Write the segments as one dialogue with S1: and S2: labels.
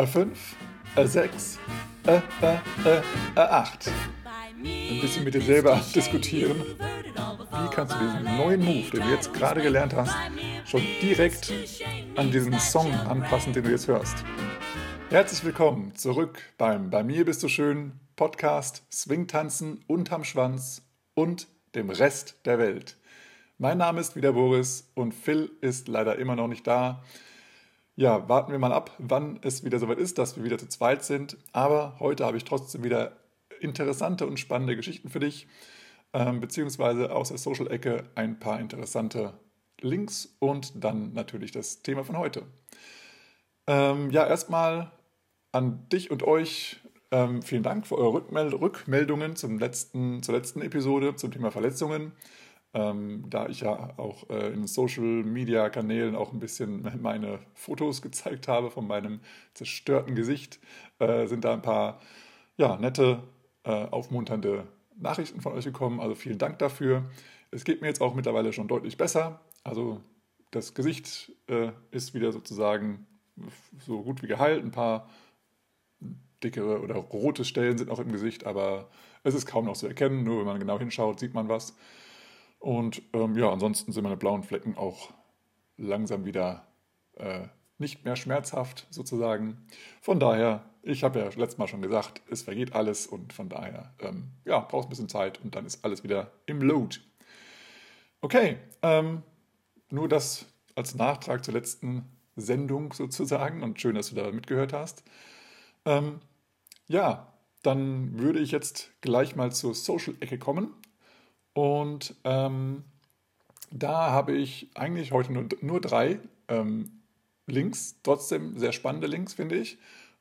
S1: A5, A6, A, A, A, A8. Ein bisschen mit dir selber diskutieren. Wie kannst du diesen neuen Move, den du jetzt gerade gelernt hast, schon direkt an diesen Song anpassen, den du jetzt hörst? Herzlich willkommen zurück beim Bei mir bist du schön Podcast Swingtanzen unterm Schwanz und dem Rest der Welt. Mein Name ist wieder Boris und Phil ist leider immer noch nicht da. Ja, warten wir mal ab, wann es wieder soweit ist, dass wir wieder zu zweit sind. Aber heute habe ich trotzdem wieder interessante und spannende Geschichten für dich, ähm, beziehungsweise aus der Social-Ecke ein paar interessante Links und dann natürlich das Thema von heute. Ähm, ja, erstmal an dich und euch ähm, vielen Dank für eure Rückmeld Rückmeldungen zum letzten, zur letzten Episode zum Thema Verletzungen. Ähm, da ich ja auch äh, in Social-Media-Kanälen auch ein bisschen meine Fotos gezeigt habe von meinem zerstörten Gesicht, äh, sind da ein paar ja, nette, äh, aufmunternde Nachrichten von euch gekommen. Also vielen Dank dafür. Es geht mir jetzt auch mittlerweile schon deutlich besser. Also das Gesicht äh, ist wieder sozusagen so gut wie geheilt. Ein paar dickere oder rote Stellen sind noch im Gesicht, aber es ist kaum noch zu erkennen. Nur wenn man genau hinschaut, sieht man was. Und ähm, ja, ansonsten sind meine blauen Flecken auch langsam wieder äh, nicht mehr schmerzhaft sozusagen. Von daher, ich habe ja letztes Mal schon gesagt, es vergeht alles und von daher, ähm, ja, brauchst ein bisschen Zeit und dann ist alles wieder im Load. Okay, ähm, nur das als Nachtrag zur letzten Sendung sozusagen und schön, dass du da mitgehört hast. Ähm, ja, dann würde ich jetzt gleich mal zur Social-Ecke kommen. Und ähm, da habe ich eigentlich heute nur, nur drei ähm, Links, trotzdem sehr spannende Links, finde ich.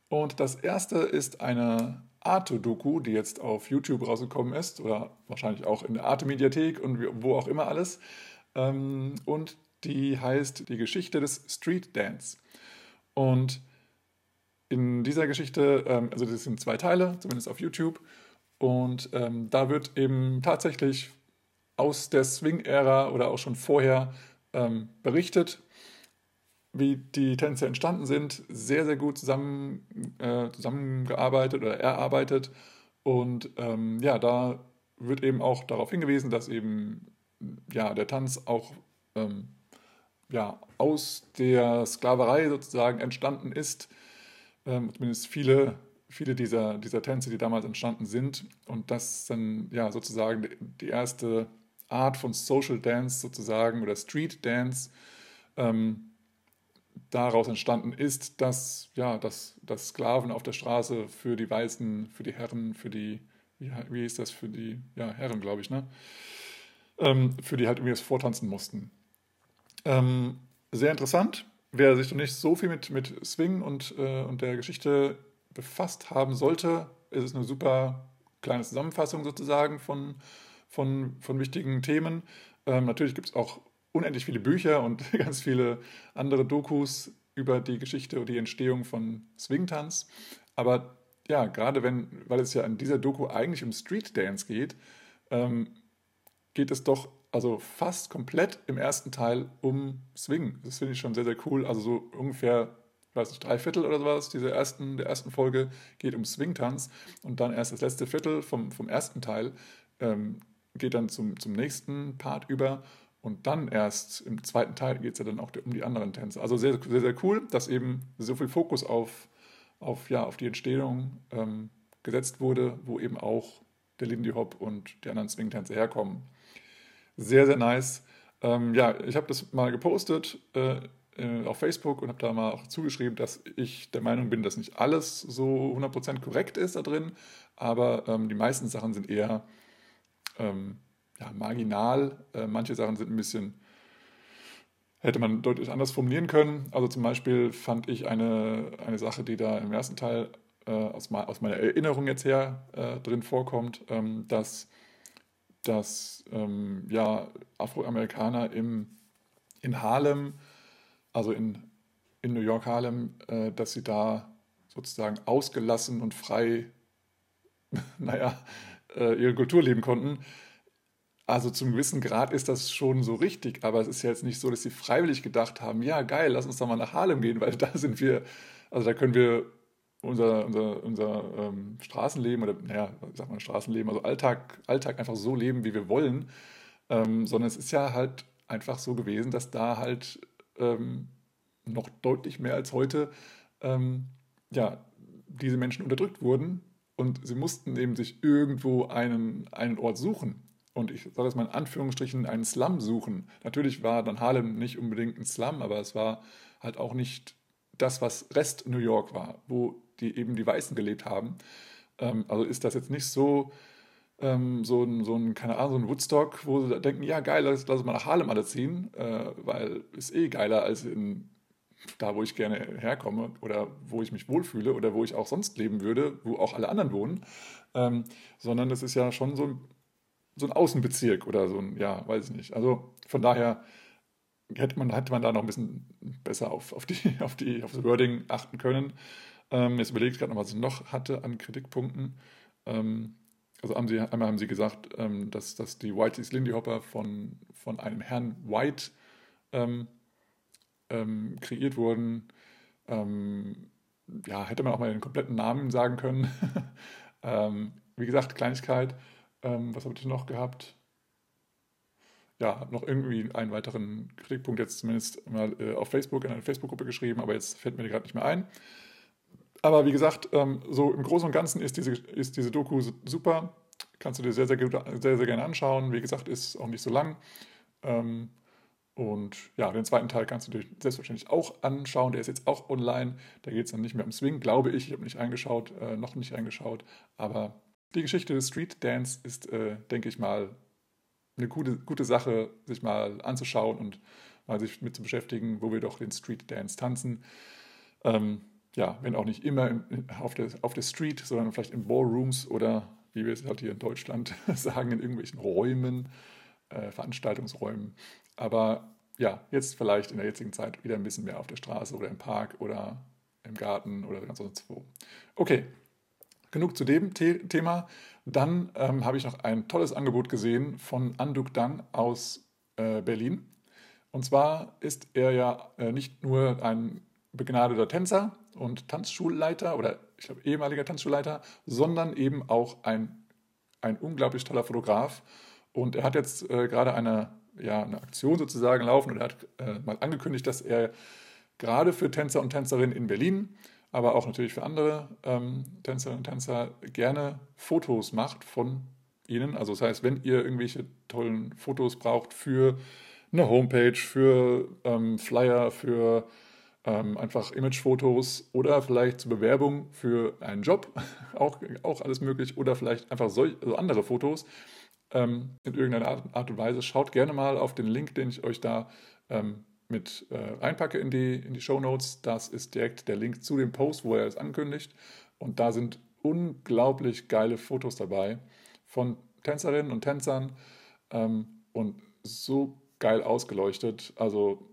S1: Und das erste ist eine Arte-Doku, die jetzt auf YouTube rausgekommen ist oder wahrscheinlich auch in der Arte-Mediathek und wo auch immer alles. Ähm, und die heißt Die Geschichte des Street Dance. Und in dieser Geschichte, ähm, also das sind zwei Teile, zumindest auf YouTube. Und ähm, da wird eben tatsächlich aus der Swing-Ära oder auch schon vorher ähm, berichtet, wie die Tänze entstanden sind. Sehr, sehr gut zusammen, äh, zusammengearbeitet oder erarbeitet. Und ähm, ja, da wird eben auch darauf hingewiesen, dass eben ja, der Tanz auch ähm, ja, aus der Sklaverei sozusagen entstanden ist. Ähm, zumindest viele, viele dieser, dieser Tänze, die damals entstanden sind. Und das dann ja sozusagen die erste Art von Social Dance sozusagen oder Street Dance ähm, daraus entstanden ist, dass, ja, dass, dass Sklaven auf der Straße für die Weißen, für die Herren, für die, wie, wie ist das, für die ja, Herren, glaube ich, ne? Ähm, für die halt irgendwie das vortanzen mussten. Ähm, sehr interessant. Wer sich noch nicht so viel mit, mit Swing und, äh, und der Geschichte befasst haben sollte, ist es eine super kleine Zusammenfassung sozusagen von, von, von wichtigen Themen. Ähm, natürlich gibt es auch unendlich viele Bücher und ganz viele andere Dokus über die Geschichte und die Entstehung von Swingtanz. Aber ja, gerade wenn, weil es ja in dieser Doku eigentlich um Street Dance geht, ähm, geht es doch also fast komplett im ersten Teil um Swing. Das finde ich schon sehr, sehr cool. Also so ungefähr, weiß nicht, drei Viertel oder sowas dieser ersten, der ersten Folge geht um Swingtanz und dann erst das letzte Viertel vom, vom ersten Teil ähm, geht dann zum, zum nächsten Part über und dann erst im zweiten Teil geht es ja dann auch um die anderen Tänze. Also sehr, sehr, sehr cool, dass eben so viel Fokus auf, auf, ja, auf die Entstehung ähm, gesetzt wurde, wo eben auch der Lindy Hop und die anderen Swing-Tänze herkommen. Sehr, sehr nice. Ähm, ja, ich habe das mal gepostet äh, äh, auf Facebook und habe da mal auch zugeschrieben, dass ich der Meinung bin, dass nicht alles so 100% korrekt ist da drin, aber ähm, die meisten Sachen sind eher ähm, ja, marginal. Äh, manche Sachen sind ein bisschen, hätte man deutlich anders formulieren können. Also zum Beispiel fand ich eine, eine Sache, die da im ersten Teil äh, aus, aus, meiner Erinnerung jetzt her äh, drin vorkommt, ähm, dass, dass ähm, ja, Afroamerikaner im, in Harlem, also in, in New York Harlem, äh, dass sie da sozusagen ausgelassen und frei, naja, äh, ihre Kultur leben konnten. Also zum gewissen Grad ist das schon so richtig, aber es ist ja jetzt nicht so, dass sie freiwillig gedacht haben, ja geil, lass uns doch mal nach Harlem gehen, weil da sind wir, also da können wir unser, unser, unser ähm, Straßenleben oder, naja, sag mal Straßenleben, also Alltag, Alltag einfach so leben, wie wir wollen, ähm, sondern es ist ja halt einfach so gewesen, dass da halt ähm, noch deutlich mehr als heute ähm, ja, diese Menschen unterdrückt wurden und sie mussten eben sich irgendwo einen, einen Ort suchen. Und ich sage das mal in Anführungsstrichen, einen Slum suchen. Natürlich war dann Harlem nicht unbedingt ein Slum, aber es war halt auch nicht das, was Rest New York war, wo die eben die Weißen gelebt haben. Ähm, also ist das jetzt nicht so, ähm, so, ein, so ein, keine Ahnung, so ein Woodstock, wo sie denken, ja geil, lass, lass mal nach Harlem alle ziehen, äh, weil ist eh geiler als in da, wo ich gerne herkomme oder wo ich mich wohlfühle oder wo ich auch sonst leben würde, wo auch alle anderen wohnen, ähm, sondern das ist ja schon so ein, so ein Außenbezirk oder so ein, ja, weiß ich nicht. Also von daher hätte man, hätte man da noch ein bisschen besser auf, auf, die, auf, die, auf das Wording achten können. Ähm, jetzt überlege ich gerade noch, was ich noch hatte an Kritikpunkten. Ähm, also haben sie, einmal haben sie gesagt, ähm, dass, dass die Whiteys Lindy Hopper von, von einem Herrn White ähm, ähm, kreiert wurden. Ähm, ja, hätte man auch mal den kompletten Namen sagen können. wie gesagt, Kleinigkeit. was habe ich noch gehabt? ja, noch irgendwie einen weiteren Kritikpunkt jetzt zumindest mal äh, auf Facebook, in eine Facebook-Gruppe geschrieben, aber jetzt fällt mir gerade nicht mehr ein. Aber wie gesagt, ähm, so im Großen und Ganzen ist diese, ist diese Doku super. Kannst du dir sehr, sehr, sehr, sehr gerne anschauen. Wie gesagt, ist auch nicht so lang. Ähm, und ja, den zweiten Teil kannst du dir selbstverständlich auch anschauen. Der ist jetzt auch online. Da geht es dann nicht mehr um Swing, glaube ich. Ich habe nicht eingeschaut, äh, noch nicht eingeschaut. Aber die Geschichte des Street Dance ist, äh, denke ich mal, eine gute, gute Sache, sich mal anzuschauen und mal sich mit zu beschäftigen, wo wir doch den Street Dance tanzen. Ähm, ja, wenn auch nicht immer in, auf, der, auf der Street, sondern vielleicht in Ballrooms oder wie wir es halt hier in Deutschland sagen, in irgendwelchen Räumen, äh, Veranstaltungsräumen. Aber ja, jetzt vielleicht in der jetzigen Zeit wieder ein bisschen mehr auf der Straße oder im Park oder im Garten oder ganz sonst wo. Okay, genug zu dem The Thema. Dann ähm, habe ich noch ein tolles Angebot gesehen von Anduk Dan aus äh, Berlin. Und zwar ist er ja äh, nicht nur ein begnadeter Tänzer und Tanzschulleiter oder ich glaube ehemaliger Tanzschulleiter, sondern eben auch ein, ein unglaublich toller Fotograf. Und er hat jetzt äh, gerade eine, ja, eine Aktion sozusagen laufen und er hat äh, mal angekündigt, dass er gerade für Tänzer und Tänzerinnen in Berlin aber auch natürlich für andere ähm, Tänzerinnen und Tänzer gerne Fotos macht von ihnen. Also das heißt, wenn ihr irgendwelche tollen Fotos braucht für eine Homepage, für ähm, Flyer, für ähm, einfach Imagefotos oder vielleicht zur Bewerbung für einen Job, auch, auch alles möglich, oder vielleicht einfach solch, also andere Fotos ähm, in irgendeiner Art, Art, und Weise, schaut gerne mal auf den Link, den ich euch da ähm, mit äh, reinpacke in die, in die Show Notes. Das ist direkt der Link zu dem Post, wo er es ankündigt. Und da sind unglaublich geile Fotos dabei von Tänzerinnen und Tänzern ähm, und so geil ausgeleuchtet. Also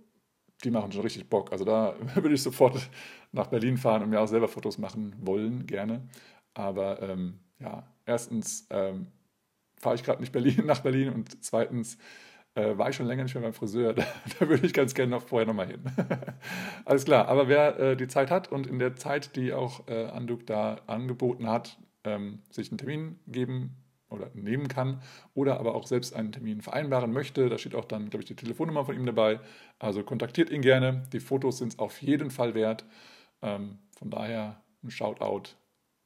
S1: die machen schon richtig Bock. Also da würde ich sofort nach Berlin fahren und mir auch selber Fotos machen wollen, gerne. Aber ähm, ja, erstens ähm, fahre ich gerade nicht Berlin, nach Berlin und zweitens äh, war ich schon länger nicht mehr beim Friseur. Da, da würde ich ganz gerne noch vorher nochmal hin. Alles klar, aber wer äh, die Zeit hat und in der Zeit, die auch äh, Anduk da angeboten hat, ähm, sich einen Termin geben oder nehmen kann oder aber auch selbst einen Termin vereinbaren möchte, da steht auch dann, glaube ich, die Telefonnummer von ihm dabei. Also kontaktiert ihn gerne. Die Fotos sind es auf jeden Fall wert. Ähm, von daher ein Shoutout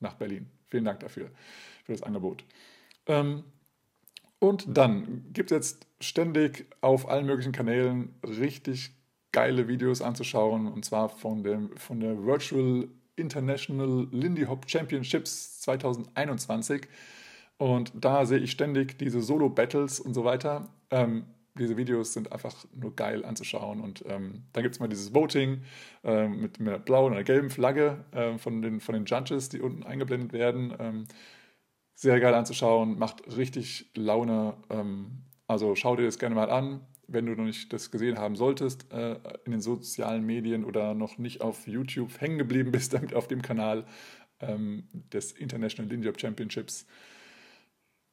S1: nach Berlin. Vielen Dank dafür, für das Angebot. Ähm, und dann gibt es jetzt ständig auf allen möglichen Kanälen richtig geile Videos anzuschauen. Und zwar von, dem, von der Virtual International Lindy Hop Championships 2021. Und da sehe ich ständig diese Solo-Battles und so weiter. Ähm, diese Videos sind einfach nur geil anzuschauen. Und ähm, dann gibt es mal dieses Voting ähm, mit, einer blauen oder gelben Flagge äh, von, den, von den Judges, die unten eingeblendet werden. Sehr geil anzuschauen, macht richtig Laune. Ähm, also schau dir das gerne mal an, wenn du noch nicht das gesehen haben solltest äh, in den sozialen Medien oder noch nicht auf YouTube hängen geblieben bist, damit auf dem Kanal ähm, des International Ninja Championships.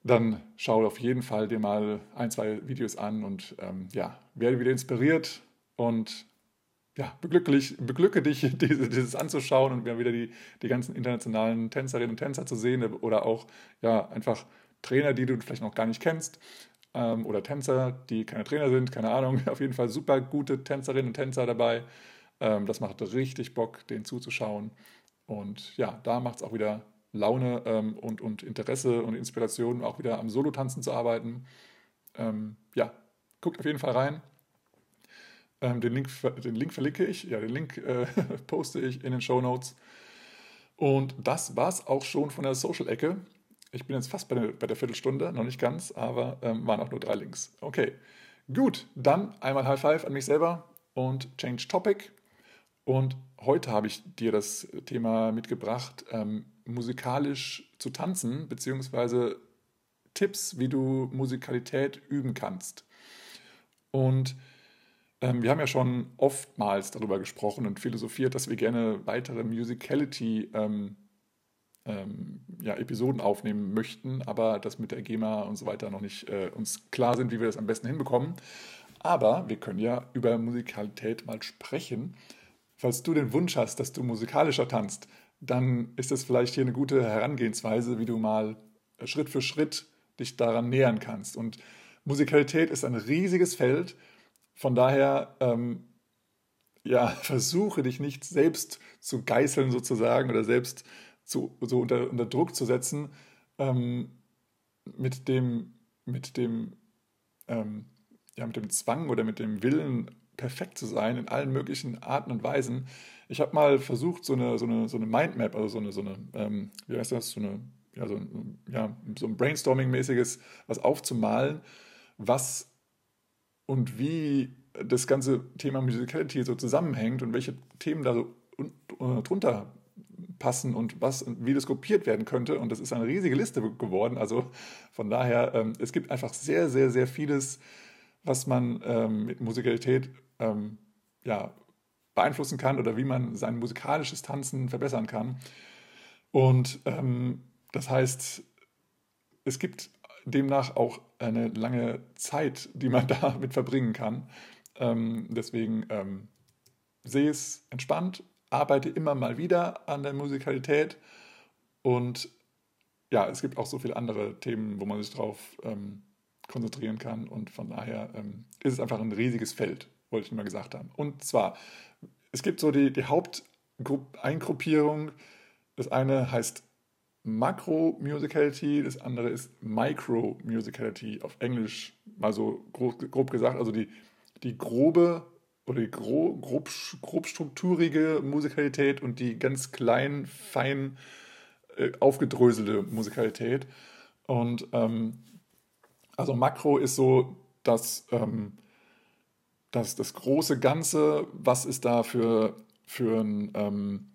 S1: Dann schau auf jeden Fall dir mal ein, zwei Videos an und ähm, ja, werde wieder inspiriert und ja, beglücke dich, diese, dieses anzuschauen und wieder die, die ganzen internationalen Tänzerinnen und Tänzer zu sehen oder auch ja, einfach Trainer, die du vielleicht noch gar nicht kennst ähm, oder Tänzer, die keine Trainer sind, keine Ahnung. Auf jeden Fall super gute Tänzerinnen und Tänzer dabei. Ähm, das macht richtig Bock, denen zuzuschauen. Und ja, da macht es auch wieder Laune ähm, und, und Interesse und Inspiration, auch wieder am Solo-Tanzen zu arbeiten. Ähm, ja, guckt auf jeden Fall rein. Ähm, den, Link, den Link verlinke ich, ja, den Link äh, poste ich in den Show Notes. Und das war es auch schon von der Social-Ecke. Ich bin jetzt fast bei der, bei der Viertelstunde, noch nicht ganz, aber ähm, waren auch nur drei Links. Okay, gut, dann einmal High Five an mich selber und Change Topic. Und heute habe ich dir das Thema mitgebracht, ähm, musikalisch zu tanzen, beziehungsweise Tipps, wie du Musikalität üben kannst. Und wir haben ja schon oftmals darüber gesprochen und philosophiert, dass wir gerne weitere Musicality ähm, ähm, ja, Episoden aufnehmen möchten, aber das mit der GEMA und so weiter noch nicht äh, uns klar sind, wie wir das am besten hinbekommen. Aber wir können ja über Musikalität mal sprechen. Falls du den Wunsch hast, dass du musikalischer tanzt, dann ist das vielleicht hier eine gute Herangehensweise, wie du mal Schritt für Schritt dich daran nähern kannst. Und Musikalität ist ein riesiges Feld. Von daher ähm, ja, versuche dich nicht selbst zu geißeln sozusagen oder selbst zu, so unter, unter Druck zu setzen ähm, mit dem, mit dem, ähm, ja, mit dem Zwang oder mit dem Willen, perfekt zu sein in allen möglichen Arten und Weisen. Ich habe mal versucht, so eine, so eine, so eine Mindmap, also so eine, so eine ähm, wie heißt das, so eine, ja, so ein, ja, so ein Brainstorming-mäßiges was aufzumalen, was und wie das ganze Thema Musicality so zusammenhängt und welche Themen da so drunter passen und was wie das gruppiert werden könnte. Und das ist eine riesige Liste geworden. Also von daher, ähm, es gibt einfach sehr, sehr, sehr vieles, was man ähm, mit Musikalität ähm, ja, beeinflussen kann oder wie man sein musikalisches Tanzen verbessern kann. Und ähm, das heißt, es gibt demnach auch eine lange Zeit, die man damit verbringen kann. Ähm, deswegen ähm, sehe es entspannt, arbeite immer mal wieder an der Musikalität und ja, es gibt auch so viele andere Themen, wo man sich drauf ähm, konzentrieren kann und von daher ähm, ist es einfach ein riesiges Feld, wollte ich mal gesagt haben. Und zwar, es gibt so die, die Haupteingruppierung, das eine heißt Makro-Musicality, das andere ist Micro-Musicality auf Englisch, mal so grob, grob gesagt, also die, die grobe oder die grob, grob, grobstrukturige Musikalität und die ganz klein, fein äh, aufgedröselte Musikalität. Und ähm, also Makro ist so das, ähm, das, das große Ganze, was ist da für, für ein, ähm,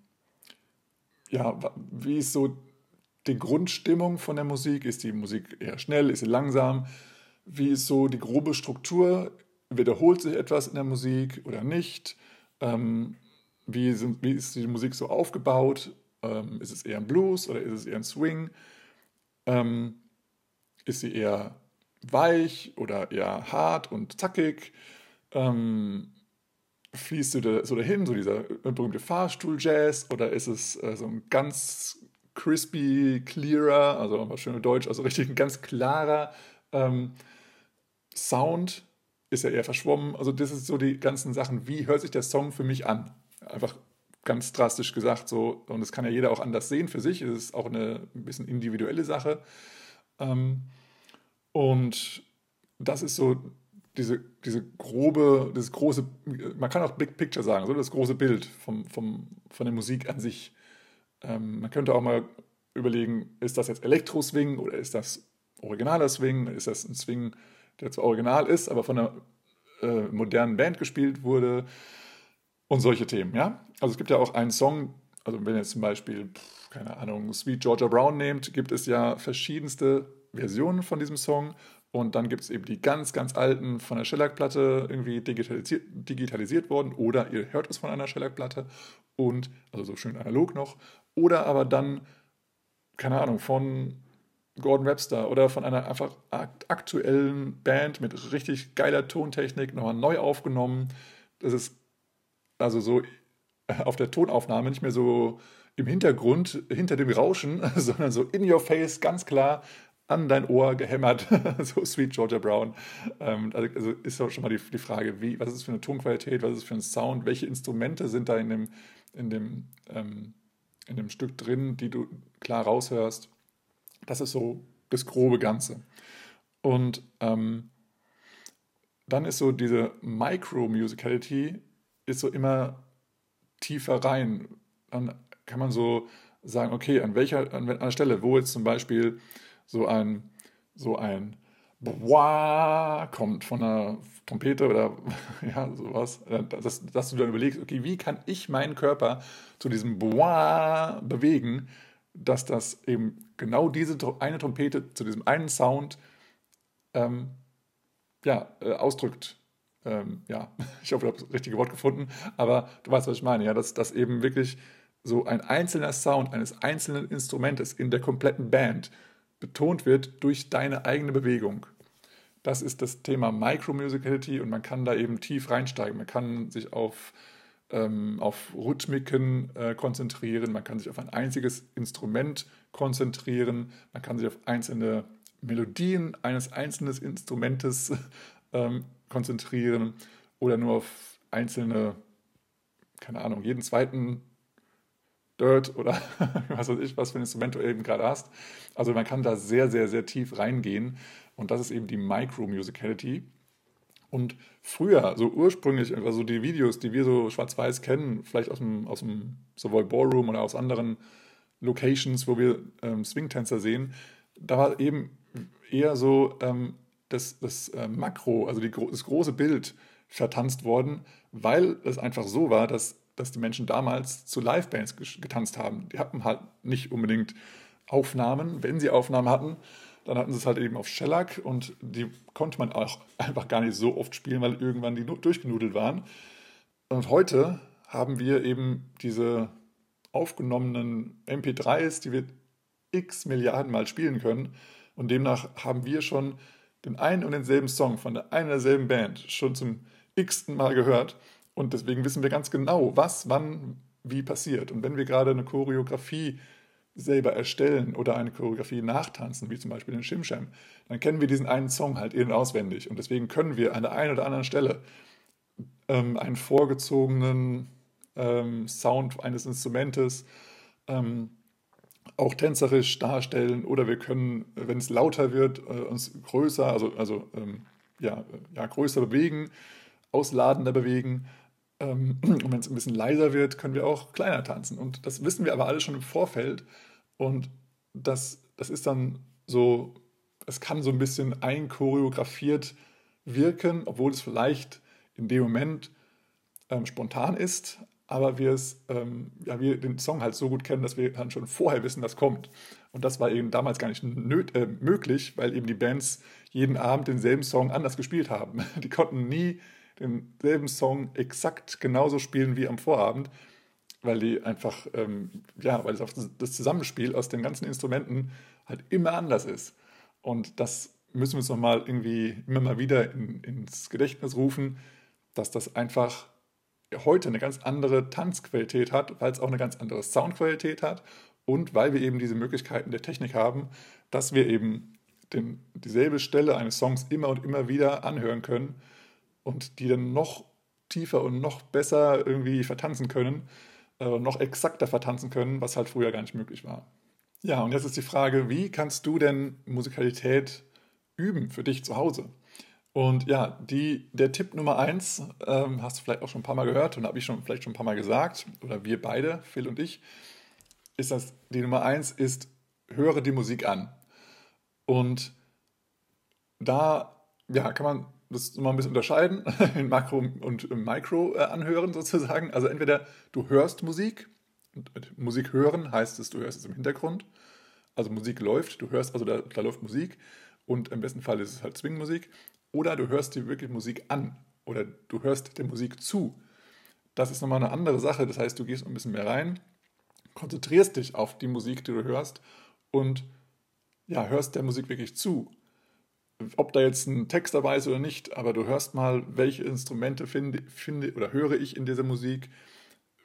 S1: ja, wie ist so die Grundstimmung von der Musik? Ist die Musik eher schnell, ist sie langsam? Wie ist so die grobe Struktur? wiederholt sich etwas in der Musik oder nicht? Ähm, wie, sind, wie, ist die Musik so aufgebaut? Ähm, ist es eher ein Blues oder ist es eher ein Swing? Ähm, ist sie eher weich oder eher hart und zackig? Ähm, fließt du so dahin, so dieser berühmte Fahrstuhl-Jazz? Oder ist es äh, so ein ganz crispy, clearer, also was schön Deutsch, also richtig ein ganz klarer ähm, Sound? ist ja eher verschwommen. Also das ist so die ganzen Sachen. Wie hört sich der Song für mich an? Einfach ganz drastisch gesagt so. Und das kann ja jeder auch anders sehen für sich. Es ist auch eine ein bisschen individuelle Sache. Ähm, und das ist so diese, diese grobe, das große, man kann auch Big Picture sagen, so das große Bild vom, vom, von der Musik an sich. Ähm, man könnte auch mal überlegen, ist das jetzt Elektro-Swing oder ist das originaler Swing? Ist das ein Swing, der zwar original ist, aber von einer äh, modernen Band gespielt wurde und solche Themen, ja. Also es gibt ja auch einen Song, also wenn ihr jetzt zum Beispiel, pff, keine Ahnung, Sweet Georgia Brown nehmt, gibt es ja verschiedenste Versionen von diesem Song und dann gibt es eben die ganz, ganz alten von der Shellac-Platte irgendwie digitalisiert, digitalisiert worden oder ihr hört es von einer Shellac-Platte und, also so schön analog noch, oder aber dann, keine Ahnung, von Gordon Webster oder von einer einfach aktuellen Band mit richtig geiler Tontechnik nochmal neu aufgenommen. Das ist also so auf der Tonaufnahme nicht mehr so im Hintergrund, hinter dem Rauschen, sondern so in your face, ganz klar an dein Ohr gehämmert, so Sweet Georgia Brown. Ähm, also, also ist auch schon mal die, Frage, wie, was ist für eine Tonqualität, was ist für ein Sound, welche Instrumente sind da in dem, in dem, ähm, in dem Stück drin, die du klar raushörst. Das ist so das grobe Ganze. Und ähm, dann ist so diese Micro-Musicality ist so immer tiefer rein. Dann kann man so sagen, okay, an welcher an einer Stelle, wo jetzt zum Beispiel so ein, so ein Boah kommt von einer Trompete oder ja, sowas, dass, dass du dann überlegst, okay, wie kann ich meinen Körper zu diesem Boah bewegen, dass das eben genau diese eine Trompete zu diesem einen Sound ähm, ja, äh, ausdrückt. Ähm, ja, ich hoffe, ich habe das richtige Wort gefunden, aber du weißt, was ich meine, ja, dass, dass eben wirklich so ein einzelner Sound eines einzelnen Instrumentes in der kompletten Band betont wird durch deine eigene Bewegung. Das ist das Thema Micromusicality und man kann da eben tief reinsteigen. Man kann sich auf, ähm, auf Rhythmiken äh, konzentrieren, man kann sich auf ein einziges Instrument konzentrieren, man kann sich auf einzelne Melodien eines einzelnen Instrumentes ähm, konzentrieren oder nur auf einzelne, keine Ahnung, jeden zweiten Dirt oder was weiß ich, was für ein Instrument du eben gerade hast. Also man kann da sehr, sehr, sehr tief reingehen und das ist eben die Micro-Musicality. Und früher, so ursprünglich, also die Videos, die wir so schwarz-weiß kennen, vielleicht aus dem, aus dem sowohl Ballroom oder aus anderen Locations, wo wir ähm, Swing-Tänzer sehen, da war eben eher so ähm, das, das äh, Makro, also die, das große Bild vertanzt worden, weil es einfach so war, dass dass die Menschen damals zu Livebands getanzt haben. Die hatten halt nicht unbedingt Aufnahmen. Wenn sie Aufnahmen hatten, dann hatten sie es halt eben auf Shellac und die konnte man auch einfach gar nicht so oft spielen, weil irgendwann die durchgenudelt waren. Und heute haben wir eben diese aufgenommenen MP3s, die wir x Milliarden Mal spielen können. Und demnach haben wir schon den einen und denselben Song von der einen und derselben Band schon zum x-ten Mal gehört. Und deswegen wissen wir ganz genau, was, wann, wie passiert. Und wenn wir gerade eine Choreografie selber erstellen oder eine Choreografie nachtanzen, wie zum Beispiel den Shimsham, dann kennen wir diesen einen Song halt in- und auswendig. Und deswegen können wir an der einen oder anderen Stelle ähm, einen vorgezogenen ähm, Sound eines Instrumentes ähm, auch tänzerisch darstellen oder wir können, wenn es lauter wird, äh, uns größer, also, also ähm, ja, ja, größer bewegen, ausladender bewegen ähm, und wenn es ein bisschen leiser wird, können wir auch kleiner tanzen. Und das wissen wir aber alle schon im Vorfeld. Und das, das ist dann so, es kann so ein bisschen einchoreografiert wirken, obwohl es vielleicht in dem Moment ähm, spontan ist, aber wir es, ähm, ja, wir den Song halt so gut kennen, dass wir dann schon vorher wissen, was kommt. Und das war eben damals gar nicht nöt, äh, möglich, weil eben die Bands jeden Abend denselben Song anders gespielt haben. Die konnten nie denselben Song exakt genauso spielen wie am Vorabend, weil die einfach, ähm, ja, weil das Zusammenspiel aus den ganzen Instrumenten halt immer anders ist. Und das müssen wir uns nochmal irgendwie immer mal wieder in, ins Gedächtnis rufen, dass das einfach heute eine ganz andere Tanzqualität hat, weil es auch eine ganz andere Soundqualität hat und weil wir eben diese Möglichkeiten der Technik haben, dass wir eben den, dieselbe Stelle eines Songs immer und immer wieder anhören können und die dann noch tiefer und noch besser irgendwie vertanzen können, äh, noch exakter vertanzen können, was halt früher gar nicht möglich war. Ja, und jetzt ist die Frage, wie kannst du denn Musikalität üben für dich zu Hause? Und ja, die, der Tipp Nummer eins, ähm, hast du vielleicht auch schon ein paar Mal gehört und habe ich schon vielleicht schon ein paar Mal gesagt, oder wir beide, Phil und ich, ist das, die Nummer eins ist, höre die Musik an. Und da ja, kann man das mal ein bisschen unterscheiden in Makro und Micro äh, anhören sozusagen. Also entweder du hörst Musik, Musik hören heißt es, du hörst es im Hintergrund. Also Musik läuft, du hörst, also da, da läuft Musik und im besten Fall ist es halt Zwingmusik. Oder du hörst dir wirklich Musik an oder du hörst der Musik zu. Das ist nochmal eine andere Sache. Das heißt, du gehst ein bisschen mehr rein, konzentrierst dich auf die Musik, die du hörst und ja, hörst der Musik wirklich zu ob da jetzt ein Text dabei ist oder nicht, aber du hörst mal, welche Instrumente finde, finde oder höre ich in dieser Musik,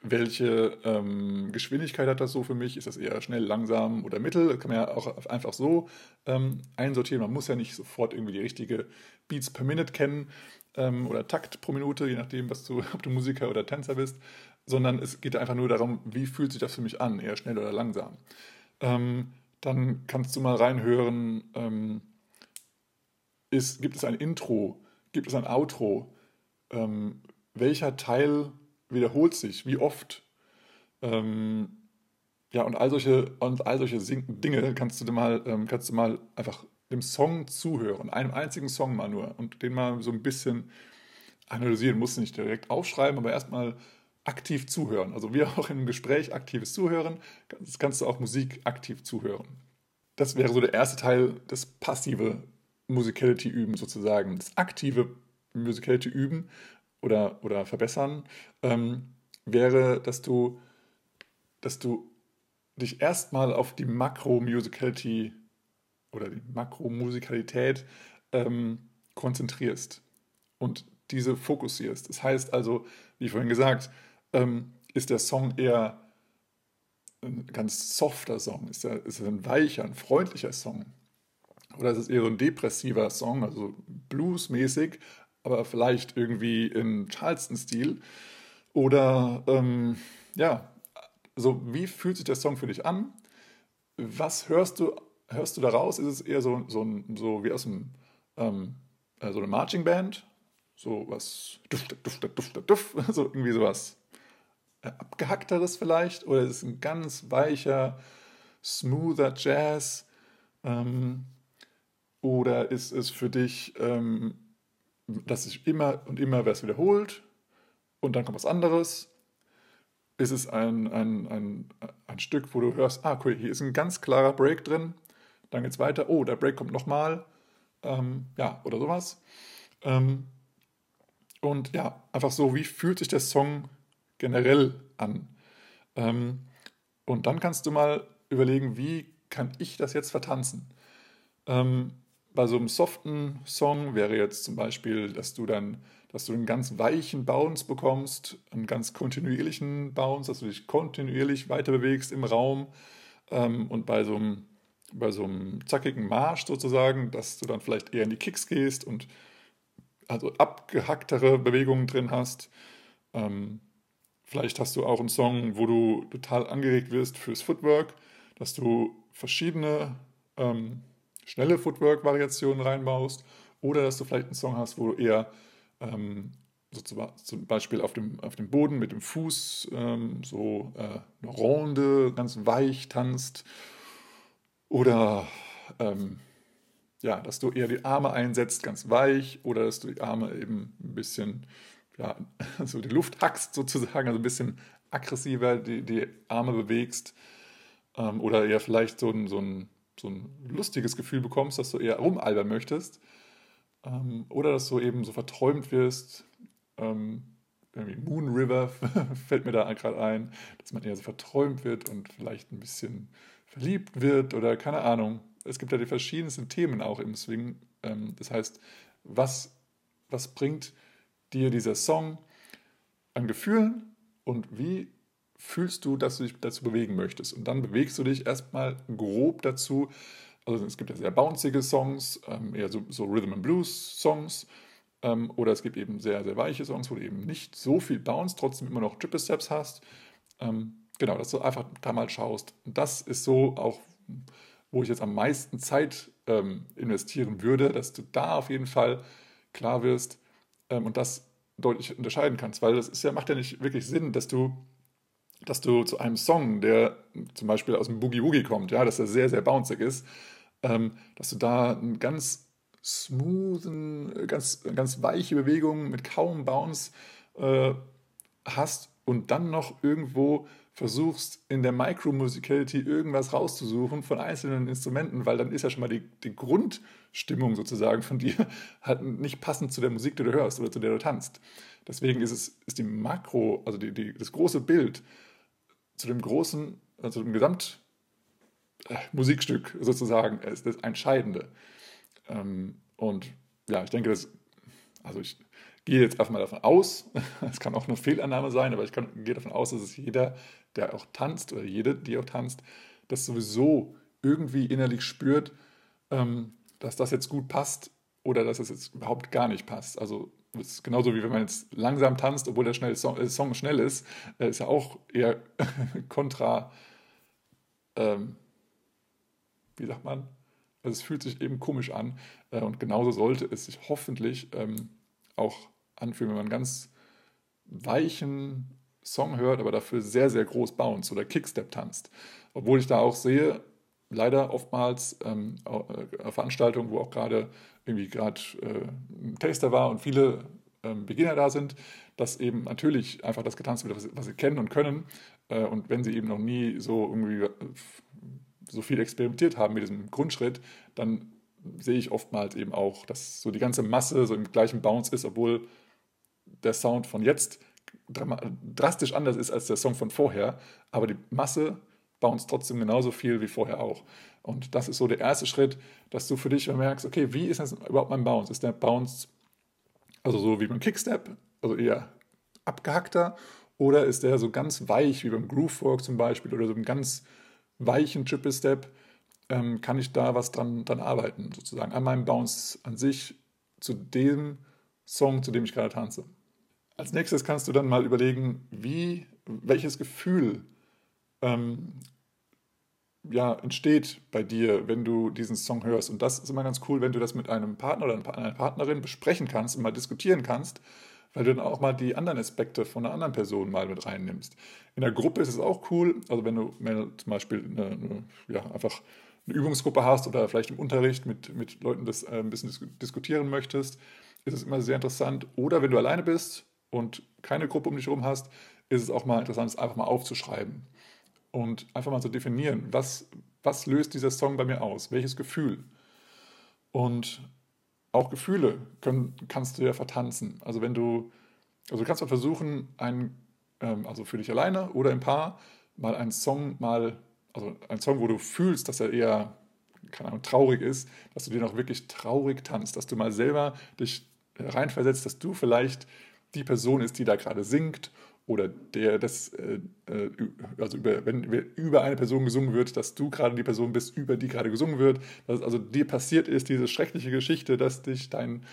S1: welche ähm, Geschwindigkeit hat das so für mich? Ist das eher schnell, langsam oder mittel? Kann man ja auch einfach so ähm, einsortieren. Man muss ja nicht sofort irgendwie die richtige Beats per Minute kennen ähm, oder Takt pro Minute, je nachdem, was du, ob du Musiker oder Tänzer bist, sondern es geht einfach nur darum, wie fühlt sich das für mich an, eher schnell oder langsam. Ähm, dann kannst du mal reinhören, ähm, ist, gibt es ein Intro, gibt es ein Outro, ähm, welcher Teil wiederholt sich, wie oft. Ähm, ja, und all solche, und all solche Dinge kannst du mal, ähm, kannst du mal einfach dem Song zuhören, einem einzigen Song mal nur. Und den mal so ein bisschen analysieren, musst du nicht direkt aufschreiben, aber erstmal aktiv zuhören. Also wie auch einem Gespräch aktives Zuhören, das kannst du auch Musik aktiv zuhören. Das wäre so der erste Teil, das passive Musicality üben sozusagen. Das aktive Musicality üben oder, oder verbessern ähm, wäre, dass du, dass du dich erstmal auf die Makro-Musicality oder die Makromusikalität ähm, konzentrierst und diese fokussierst. Das heißt also, wie vorhin gesagt, ähm, ist der Song eher ein ganz softer Song? Ist er, ist er ein weicher, ein freundlicher Song? Oder ist es eher so ein depressiver Song, also bluesmäßig, aber vielleicht irgendwie in Charleston-Stil? Oder ähm, ja, also wie fühlt sich der Song für dich an? Was hörst du, hörst du daraus? Ist es eher so, so, so wie aus einem, ähm, äh, so eine Marching Band? So was, duff, duff, duff, duff, duff, so irgendwie sowas äh, abgehackteres vielleicht? Oder ist es ein ganz weicher, smoother Jazz? Ähm, oder ist es für dich, ähm, dass sich immer und immer was wiederholt und dann kommt was anderes? Ist es ein, ein, ein, ein Stück, wo du hörst, ah, cool, hier ist ein ganz klarer Break drin, dann geht es weiter, oh, der Break kommt nochmal, ähm, ja, oder sowas. Ähm, und ja, einfach so, wie fühlt sich der Song generell an? Ähm, und dann kannst du mal überlegen, wie kann ich das jetzt vertanzen? Ähm, bei so einem soften Song wäre jetzt zum Beispiel, dass du dann, dass du einen ganz weichen Bounce bekommst, einen ganz kontinuierlichen Bounce, dass du dich kontinuierlich weiter bewegst im Raum. Ähm, und bei so, einem, bei so einem zackigen Marsch sozusagen, dass du dann vielleicht eher in die Kicks gehst und also abgehacktere Bewegungen drin hast. Ähm, vielleicht hast du auch einen Song, wo du total angeregt wirst fürs Footwork, dass du verschiedene ähm, schnelle Footwork-Variationen reinbaust oder dass du vielleicht einen Song hast, wo du eher ähm, so zum Beispiel auf dem, auf dem Boden mit dem Fuß ähm, so äh, eine Ronde ganz weich tanzt oder ähm, ja, dass du eher die Arme einsetzt ganz weich oder dass du die Arme eben ein bisschen ja, so die Luft hackst sozusagen, also ein bisschen aggressiver die, die Arme bewegst ähm, oder eher vielleicht so ein, so ein so ein lustiges Gefühl bekommst, dass du eher rumalbern möchtest. Ähm, oder dass du eben so verträumt wirst. Ähm, Moon River fällt mir da gerade ein, dass man eher so verträumt wird und vielleicht ein bisschen verliebt wird oder keine Ahnung. Es gibt ja die verschiedensten Themen auch im Swing. Ähm, das heißt, was, was bringt dir dieser Song an Gefühlen und wie fühlst du, dass du dich dazu bewegen möchtest. Und dann bewegst du dich erstmal grob dazu. Also es gibt ja sehr bouncige Songs, ähm, eher so, so, Rhythm and Blues Songs. Ähm, oder es gibt eben sehr, sehr weiche Songs, wo du eben nicht so viel Bounce, trotzdem immer noch Triple Steps hast. Ähm, genau, dass du einfach da mal schaust. Und das ist so auch, wo ich jetzt am meisten Zeit ähm, investieren würde, dass du da auf jeden Fall klar wirst ähm, und das deutlich unterscheiden kannst. Weil das ist ja, macht ja nicht wirklich Sinn, dass du dass du zu einem Song, der zum Beispiel aus dem Boogie Woogie kommt, ja, dass er sehr, sehr bouncig ist, ähm, dass du da einen ganz smoothen, ganz, ganz weiche Bewegung mit kaum Bounce äh, hast und dann noch irgendwo versuchst, in der Micro-Musicality irgendwas rauszusuchen von einzelnen Instrumenten, weil dann ist ja schon mal die, die Grundstimmung sozusagen von dir halt nicht passend zu der Musik, die du hörst oder zu der du tanzt. Deswegen ist es ist die Makro, also die, die, das große Bild zu dem großen, also dem Gesamtmusikstück äh, sozusagen ist das Entscheidende. Ähm, und ja, ich denke, das, also ich gehe jetzt einfach mal davon aus, es kann auch eine Fehlannahme sein, aber ich kann, gehe davon aus, dass es jeder, der auch tanzt oder jede, die auch tanzt, das sowieso irgendwie innerlich spürt, ähm, dass das jetzt gut passt oder dass es jetzt überhaupt gar nicht passt. Also ist genauso wie wenn man jetzt langsam tanzt, obwohl der schnell Song, äh, Song schnell ist, äh, ist ja auch eher kontra, ähm, wie sagt man? Also es fühlt sich eben komisch an äh, und genauso sollte es sich hoffentlich ähm, auch anfühlen, wenn man einen ganz weichen Song hört, aber dafür sehr, sehr groß bounce oder Kickstep tanzt. Obwohl ich da auch sehe, leider oftmals ähm, äh, Veranstaltungen, wo auch gerade irgendwie gerade äh, ein Taster war und viele ähm, Beginner da sind, dass eben natürlich einfach das getanzt wird, was, was sie kennen und können. Äh, und wenn sie eben noch nie so irgendwie äh, so viel experimentiert haben mit diesem Grundschritt, dann sehe ich oftmals eben auch, dass so die ganze Masse so im gleichen Bounce ist, obwohl der Sound von jetzt drastisch anders ist als der Song von vorher, aber die Masse bounce trotzdem genauso viel wie vorher auch. Und das ist so der erste Schritt, dass du für dich merkst, okay, wie ist das überhaupt mein Bounce? Ist der Bounce also so wie beim Kickstep, also eher abgehackter, oder ist der so ganz weich wie beim Groovework zum Beispiel oder so einem ganz weichen Triple Step? Ähm, kann ich da was dran, dran arbeiten, sozusagen an meinem Bounce an sich zu dem Song, zu dem ich gerade tanze. Als nächstes kannst du dann mal überlegen, wie, welches Gefühl ähm, ja, entsteht bei dir, wenn du diesen Song hörst. Und das ist immer ganz cool, wenn du das mit einem Partner oder einer Partnerin besprechen kannst und mal diskutieren kannst, weil du dann auch mal die anderen Aspekte von einer anderen Person mal mit reinnimmst. In der Gruppe ist es auch cool, also wenn du, zum Beispiel eine, eine, ja, einfach eine Übungsgruppe hast oder vielleicht im Unterricht mit, mit Leuten das äh, ein bisschen diskutieren möchtest, ist es immer sehr interessant. Oder wenn du alleine bist und keine Gruppe um dich herum hast, ist es auch mal interessant, es einfach mal aufzuschreiben und einfach mal zu definieren, was, was löst dieser Song bei mir aus, welches Gefühl. Und auch Gefühle können, kannst du ja vertanzen. Also wenn du, also du kannst mal versuchen, einen, ähm, also für dich alleine oder im Paar, mal einen Song mal, also einen Song, wo du fühlst, dass er eher, keine Ahnung, traurig ist, dass du den auch wirklich traurig tanzt, dass du mal selber dich reinversetzt, dass du vielleicht die Person ist, die da gerade singt oder der das, äh, äh, also über, wenn über eine Person gesungen wird, dass du gerade die Person bist, über die gerade gesungen wird, dass also dir passiert ist, diese schreckliche Geschichte, dass dich dein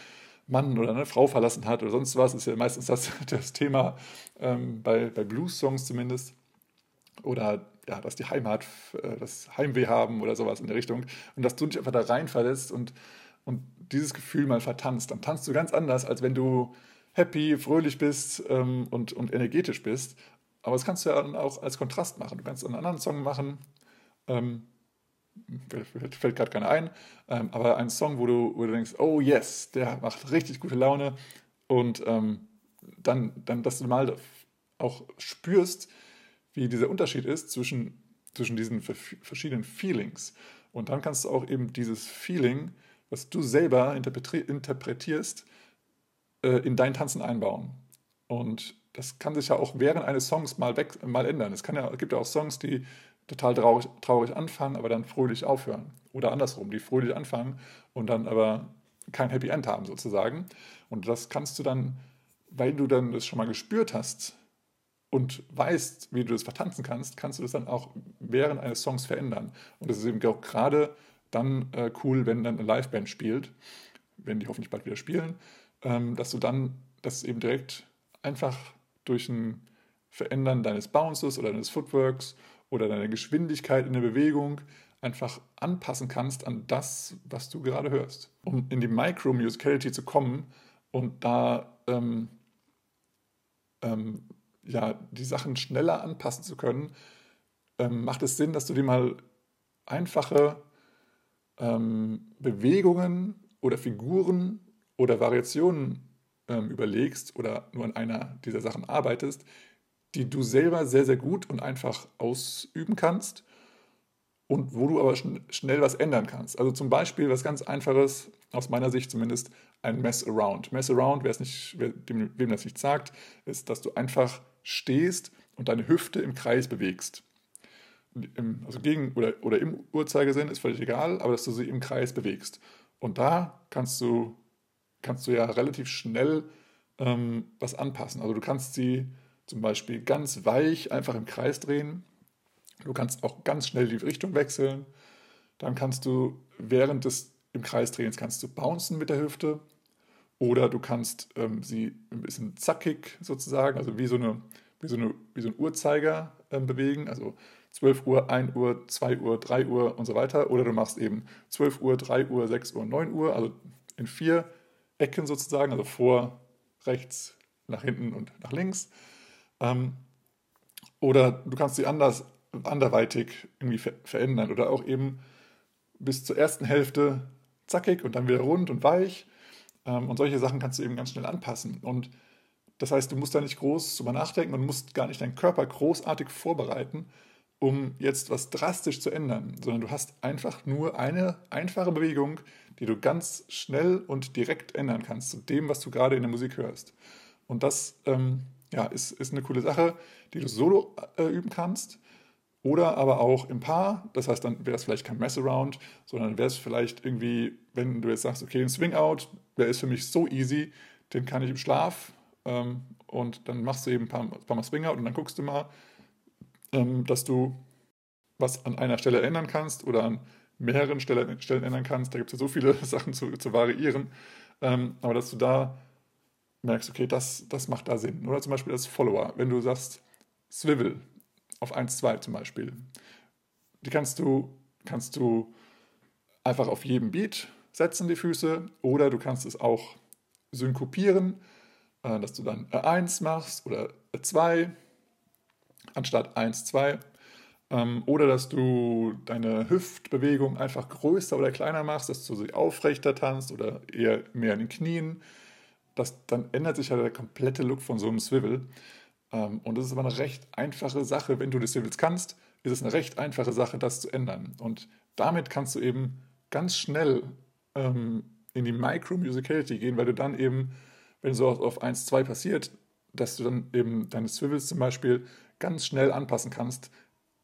S1: Mann oder eine Frau verlassen hat oder sonst was, ist ja meistens das, das Thema ähm, bei, bei Blues-Songs zumindest. Oder ja, dass die Heimat, äh, das Heimweh haben oder sowas in der Richtung. Und dass du dich einfach da rein verletzt und, und dieses Gefühl mal vertanzt. Dann tanzt du ganz anders, als wenn du happy, fröhlich bist ähm, und, und energetisch bist. Aber das kannst du ja dann auch als Kontrast machen. Du kannst einen anderen Song machen, ähm, fällt, gerade keiner ein, ähm, aber einen Song, wo du, wo du denkst, oh yes, der macht richtig gute Laune und ähm, dann, dann, dass du mal auch spürst, wie dieser Unterschied ist zwischen, zwischen diesen verschiedenen Feelings. Und dann kannst du auch eben dieses Feeling, was du selber interpretierst, äh, in dein Tanzen einbauen. Und das kann sich ja auch während eines Songs mal, weg, mal ändern. Es, kann ja, es gibt ja auch Songs, die total traurig, traurig anfangen, aber dann fröhlich aufhören. Oder andersrum, die fröhlich anfangen und dann aber kein Happy End haben sozusagen. Und das kannst du dann, weil du dann das schon mal gespürt hast und weißt, wie du das vertanzen kannst, kannst du das dann auch während eines Songs verändern. Und das ist eben auch gerade dann äh, cool, wenn dann eine Liveband spielt, wenn die hoffentlich bald wieder spielen dass du dann das eben direkt einfach durch ein Verändern deines Bounces oder deines Footworks oder deiner Geschwindigkeit in der Bewegung einfach anpassen kannst an das, was du gerade hörst. Um in die Micro-Musicality zu kommen und da ähm, ähm, ja, die Sachen schneller anpassen zu können, ähm, macht es Sinn, dass du dir mal einfache ähm, Bewegungen oder Figuren oder Variationen ähm, überlegst oder nur an einer dieser Sachen arbeitest, die du selber sehr, sehr gut und einfach ausüben kannst und wo du aber schn schnell was ändern kannst. Also zum Beispiel was ganz Einfaches, aus meiner Sicht zumindest, ein Mess Around. Mess Around, wer es nicht, wer, dem, wem das nicht sagt, ist, dass du einfach stehst und deine Hüfte im Kreis bewegst. Im, also gegen oder, oder im Uhrzeigersinn ist völlig egal, aber dass du sie im Kreis bewegst. Und da kannst du, kannst du ja relativ schnell ähm, was anpassen. Also du kannst sie zum Beispiel ganz weich einfach im Kreis drehen. Du kannst auch ganz schnell die Richtung wechseln. Dann kannst du während des im Kreis drehens kannst du bouncen mit der Hüfte oder du kannst ähm, sie ein bisschen zackig sozusagen, also wie so, eine, wie so, eine, wie so ein Uhrzeiger ähm, bewegen, also 12 Uhr, 1 Uhr, 2 Uhr, 3 Uhr und so weiter. Oder du machst eben 12 Uhr, 3 Uhr, 6 Uhr, 9 Uhr, also in vier Ecken sozusagen, also vor, rechts, nach hinten und nach links. Ähm, oder du kannst sie anders, anderweitig irgendwie ver verändern oder auch eben bis zur ersten Hälfte zackig und dann wieder rund und weich. Ähm, und solche Sachen kannst du eben ganz schnell anpassen. Und das heißt, du musst da nicht groß drüber nachdenken und musst gar nicht deinen Körper großartig vorbereiten, um jetzt was drastisch zu ändern, sondern du hast einfach nur eine einfache Bewegung, die du ganz schnell und direkt ändern kannst zu dem, was du gerade in der Musik hörst. Und das ähm, ja, ist, ist eine coole Sache, die du solo äh, üben kannst. Oder aber auch im Paar, das heißt, dann wäre es vielleicht kein Mess-Around, sondern wäre es vielleicht irgendwie, wenn du jetzt sagst, okay, ein Swing-Out, der ist für mich so easy, den kann ich im Schlaf ähm, und dann machst du eben ein paar, ein paar Mal Swing-Out und dann guckst du mal, ähm, dass du was an einer Stelle ändern kannst oder an mehreren Stellen, Stellen ändern kannst. Da gibt es ja so viele Sachen zu, zu variieren. Ähm, aber dass du da merkst, okay, das, das macht da Sinn. Oder zum Beispiel als Follower, wenn du sagst, Swivel auf 1, 2 zum Beispiel. Die kannst du, kannst du einfach auf jedem Beat setzen, die Füße, oder du kannst es auch synkopieren, äh, dass du dann 1 machst oder 2 anstatt 1, 2. Ähm, oder dass du deine Hüftbewegung einfach größer oder kleiner machst, dass du sie aufrechter tanzt oder eher mehr in den Knien. Das, dann ändert sich ja der komplette Look von so einem Swivel. Ähm, und das ist aber eine recht einfache Sache. Wenn du die Swivels kannst, ist es eine recht einfache Sache, das zu ändern. Und damit kannst du eben ganz schnell ähm, in die Micro-Musicality gehen, weil du dann eben, wenn so auf 1, 2 passiert, dass du dann eben deine Swivels zum Beispiel ganz schnell anpassen kannst,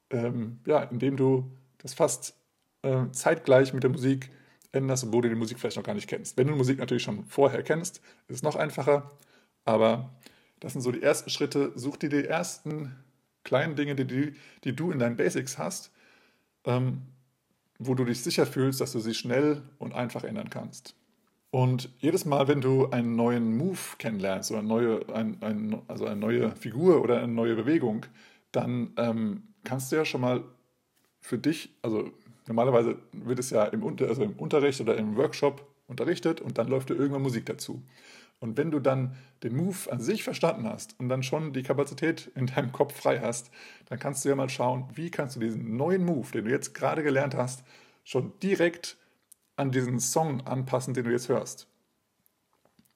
S1: ähm, ja, indem du das fast äh, zeitgleich mit der Musik änderst, obwohl du die Musik vielleicht noch gar nicht kennst. Wenn du die Musik natürlich schon vorher kennst, ist es noch einfacher, aber das sind so die ersten Schritte. Such dir die ersten kleinen Dinge, die, die du in deinen Basics hast, ähm, wo du dich sicher fühlst, dass du sie schnell und einfach ändern kannst. Und jedes Mal, wenn du einen neuen Move kennenlernst oder eine neue, ein, ein, also eine neue Figur oder eine neue Bewegung, dann ähm, kannst du ja schon mal für dich, also normalerweise wird es ja im, Unter, also im Unterricht oder im Workshop unterrichtet und dann läuft dir irgendwann Musik dazu. Und wenn du dann den Move an sich verstanden hast und dann schon die Kapazität in deinem Kopf frei hast, dann kannst du ja mal schauen, wie kannst du diesen neuen Move, den du jetzt gerade gelernt hast, schon direkt an diesen Song anpassen, den du jetzt hörst.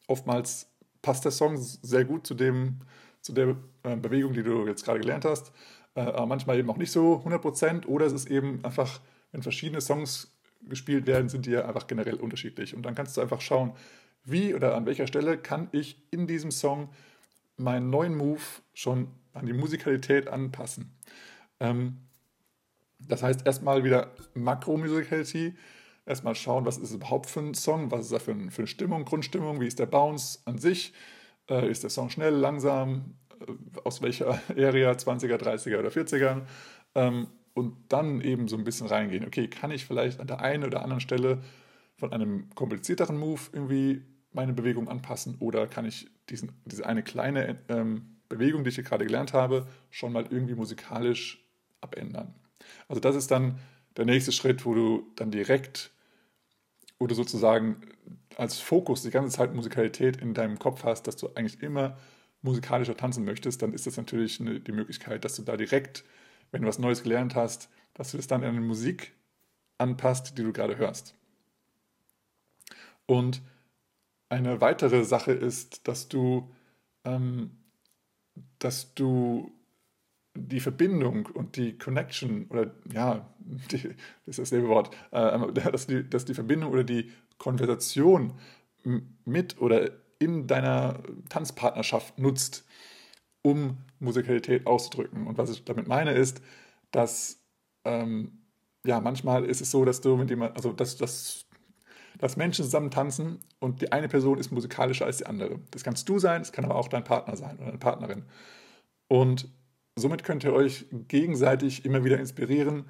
S1: Oftmals passt der Song sehr gut zu, dem, zu der äh, Bewegung, die du jetzt gerade gelernt hast, äh, aber manchmal eben auch nicht so 100% oder es ist eben einfach, wenn verschiedene Songs gespielt werden, sind die ja einfach generell unterschiedlich. Und dann kannst du einfach schauen, wie oder an welcher Stelle kann ich in diesem Song meinen neuen Move schon an die Musikalität anpassen. Ähm, das heißt, erstmal wieder Makro-Musicality, erstmal schauen, was ist es überhaupt für ein Song, was ist da für, ein, für eine Stimmung, Grundstimmung, wie ist der Bounce an sich, äh, ist der Song schnell, langsam, äh, aus welcher Area, 20er, 30er oder 40er. Ähm, und dann eben so ein bisschen reingehen. Okay, kann ich vielleicht an der einen oder anderen Stelle von einem komplizierteren Move irgendwie meine Bewegung anpassen oder kann ich diesen, diese eine kleine ähm, Bewegung, die ich hier gerade gelernt habe, schon mal irgendwie musikalisch abändern. Also das ist dann der nächste Schritt, wo du dann direkt du sozusagen als Fokus die ganze Zeit Musikalität in deinem Kopf hast, dass du eigentlich immer musikalischer tanzen möchtest, dann ist das natürlich eine, die Möglichkeit, dass du da direkt, wenn du was Neues gelernt hast, dass du das dann in eine Musik anpasst, die du gerade hörst. Und eine weitere Sache ist, dass du, ähm, dass du die Verbindung und die Connection oder ja, die, das ist dasselbe Wort, äh, dass, die, dass die Verbindung oder die Konversation mit oder in deiner Tanzpartnerschaft nutzt, um Musikalität auszudrücken. Und was ich damit meine ist, dass ähm, ja manchmal ist es so, dass du mit jemand, also dass, dass dass Menschen zusammen tanzen und die eine Person ist musikalischer als die andere. Das kannst du sein, das kann aber auch dein Partner sein oder deine Partnerin. Und somit könnt ihr euch gegenseitig immer wieder inspirieren,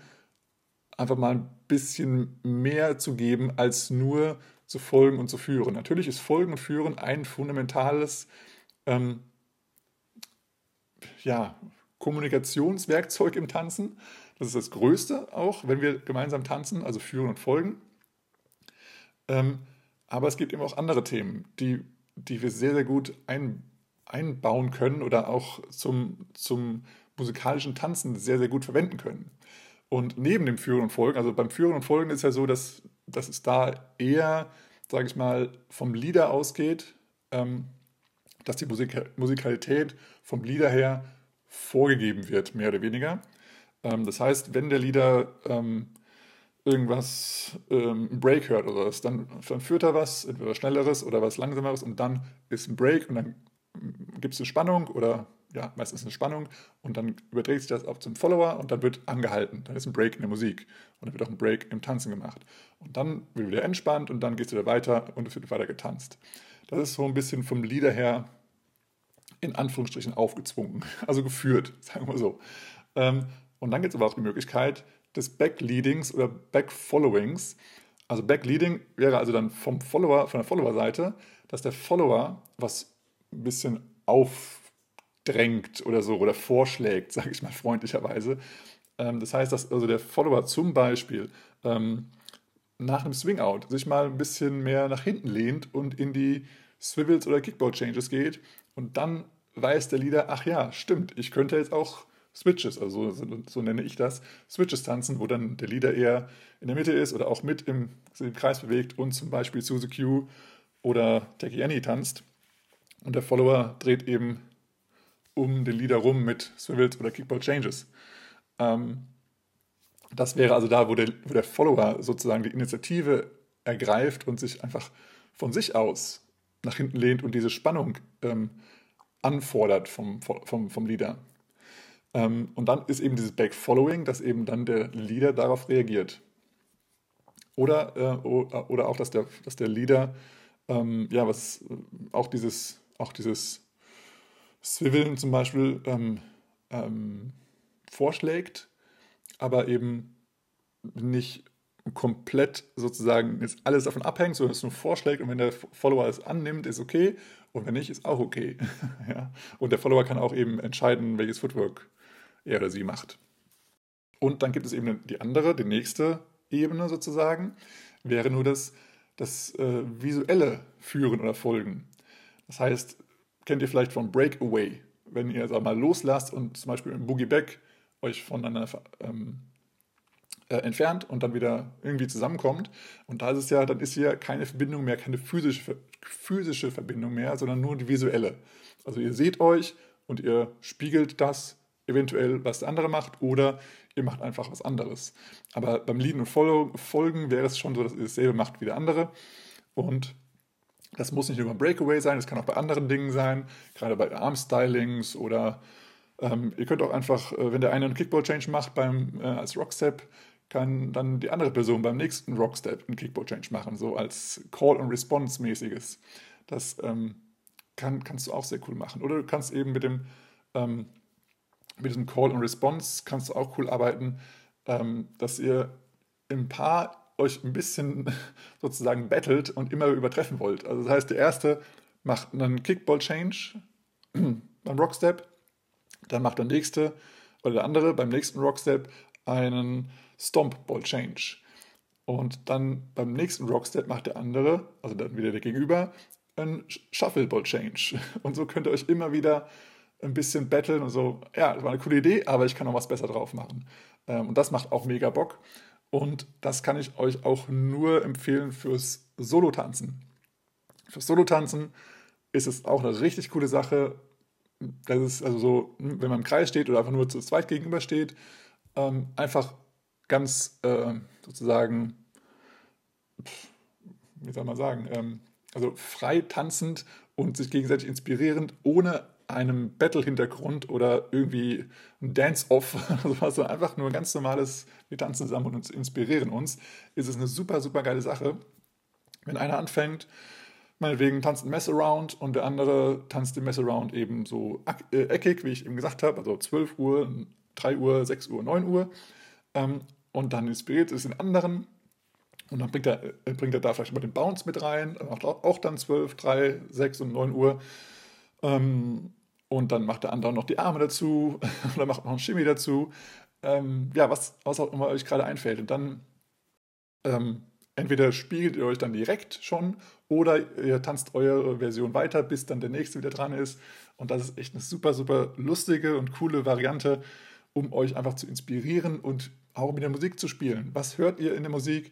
S1: einfach mal ein bisschen mehr zu geben, als nur zu folgen und zu führen. Natürlich ist Folgen und Führen ein fundamentales ähm, ja, Kommunikationswerkzeug im Tanzen. Das ist das Größte auch, wenn wir gemeinsam tanzen, also führen und folgen. Ähm, aber es gibt eben auch andere Themen, die, die wir sehr, sehr gut ein, einbauen können oder auch zum, zum musikalischen Tanzen sehr, sehr gut verwenden können. Und neben dem Führen und Folgen, also beim Führen und Folgen ist ja so, dass, dass es da eher, sage ich mal, vom Lieder ausgeht, ähm, dass die Musik Musikalität vom Lieder her vorgegeben wird, mehr oder weniger. Ähm, das heißt, wenn der Lieder ähm, irgendwas, ähm, ein Break hört oder was, dann, dann führt er was, entweder was Schnelleres oder was Langsameres und dann ist ein Break und dann gibt es eine Spannung oder ja, meistens eine Spannung und dann überträgt sich das auch zum Follower und dann wird angehalten. Dann ist ein Break in der Musik und dann wird auch ein Break im Tanzen gemacht. Und dann wird wieder entspannt und dann geht es wieder weiter und es wird weiter getanzt. Das ist so ein bisschen vom Lieder her in Anführungsstrichen aufgezwungen, also geführt, sagen wir so. Ähm, und dann gibt es aber auch die Möglichkeit des Backleadings oder Backfollowings. Also Backleading wäre also dann vom Follower, von der Follower-Seite, dass der Follower was ein bisschen aufdrängt oder so oder vorschlägt, sage ich mal freundlicherweise. Ähm, das heißt, dass also der Follower zum Beispiel ähm, nach einem Swing-Out sich mal ein bisschen mehr nach hinten lehnt und in die Swivels oder Kickball-Changes geht und dann weiß der Leader, ach ja, stimmt, ich könnte jetzt auch Switches, also so, so, nenne ich das, Switches tanzen, wo dann der Leader eher in der Mitte ist oder auch mit im, im Kreis bewegt und zum Beispiel Suzy Q oder Techie Annie tanzt. Und der Follower dreht eben um den Leader rum mit Swivels oder Kickball Changes. Ähm, das wäre also da, wo der, wo der Follower sozusagen die Initiative ergreift und sich einfach von sich aus nach hinten lehnt und diese Spannung ähm, anfordert vom, vom, vom Leader. Ähm, und dann ist eben dieses Backfollowing, dass eben dann der Leader darauf reagiert. Oder, äh, oder auch, dass der, dass der Leader, ähm, ja, was auch dieses, auch dieses Swiveln zum Beispiel ähm, ähm, vorschlägt, aber eben nicht komplett sozusagen jetzt alles davon abhängt, sondern es nur vorschlägt und wenn der Follower es annimmt, ist okay und wenn nicht, ist auch okay. ja? Und der Follower kann auch eben entscheiden, welches Footwork er oder sie macht. Und dann gibt es eben die andere, die nächste Ebene sozusagen, wäre nur das, das äh, visuelle Führen oder Folgen. Das heißt, kennt ihr vielleicht von Breakaway, wenn ihr sag mal loslasst und zum Beispiel im Boogie Back euch voneinander ähm, äh, entfernt und dann wieder irgendwie zusammenkommt. Und da ist es ja, dann ist hier keine Verbindung mehr, keine physische, physische Verbindung mehr, sondern nur die visuelle. Also ihr seht euch und ihr spiegelt das eventuell, was der andere macht, oder ihr macht einfach was anderes. Aber beim Leaden und Folgen wäre es schon so, dass ihr dasselbe macht wie der andere. Und das muss nicht nur beim Breakaway sein, das kann auch bei anderen Dingen sein, gerade bei Armstylings oder ähm, ihr könnt auch einfach, äh, wenn der eine einen Kickball-Change macht beim, äh, als Rockstep, kann dann die andere Person beim nächsten Rockstep einen Kickball-Change machen, so als Call-and-Response-mäßiges. Das ähm, kann, kannst du auch sehr cool machen. Oder du kannst eben mit dem ähm, mit diesem Call and Response kannst du auch cool arbeiten, ähm, dass ihr im Paar euch ein bisschen sozusagen battelt und immer übertreffen wollt. Also das heißt, der erste macht einen Kickball-Change beim Rockstep, dann macht der nächste oder der andere beim nächsten Rockstep einen Stomp-Ball-Change. Und dann beim nächsten Rockstep macht der andere, also dann wieder der Gegenüber, einen Shuffle-Ball-Change. Und so könnt ihr euch immer wieder ein bisschen betteln und so, ja, das war eine coole Idee, aber ich kann noch was besser drauf machen. Ähm, und das macht auch mega Bock. Und das kann ich euch auch nur empfehlen fürs Solo-Tanzen. Fürs Solo-Tanzen ist es auch eine richtig coole Sache. Das ist also so, hm, wenn man im Kreis steht oder einfach nur zu zweit gegenüber steht, ähm, einfach ganz äh, sozusagen, wie soll man sagen, ähm, also frei tanzend und sich gegenseitig inspirierend, ohne einem Battle-Hintergrund oder irgendwie ein Dance-Off, also einfach nur ein ganz normales, wir tanzen zusammen und uns inspirieren uns, ist es eine super, super geile Sache. Wenn einer anfängt, meinetwegen tanzt ein Mess-Around und der andere tanzt den Mess-Around eben so äh, eckig, wie ich eben gesagt habe, also 12 Uhr, 3 Uhr, 6 Uhr, 9 Uhr. Ähm, und dann inspiriert es den anderen und dann bringt er, äh, bringt er da vielleicht mal den Bounce mit rein, macht auch, auch dann 12, 3, 6 und 9 Uhr. Ähm, und dann macht der andere noch die Arme dazu oder macht noch ein Shimmy dazu. Ähm, ja, was, was auch immer euch gerade einfällt. Und dann ähm, entweder spiegelt ihr euch dann direkt schon oder ihr tanzt eure Version weiter, bis dann der nächste wieder dran ist. Und das ist echt eine super, super lustige und coole Variante, um euch einfach zu inspirieren und auch mit der Musik zu spielen. Was hört ihr in der Musik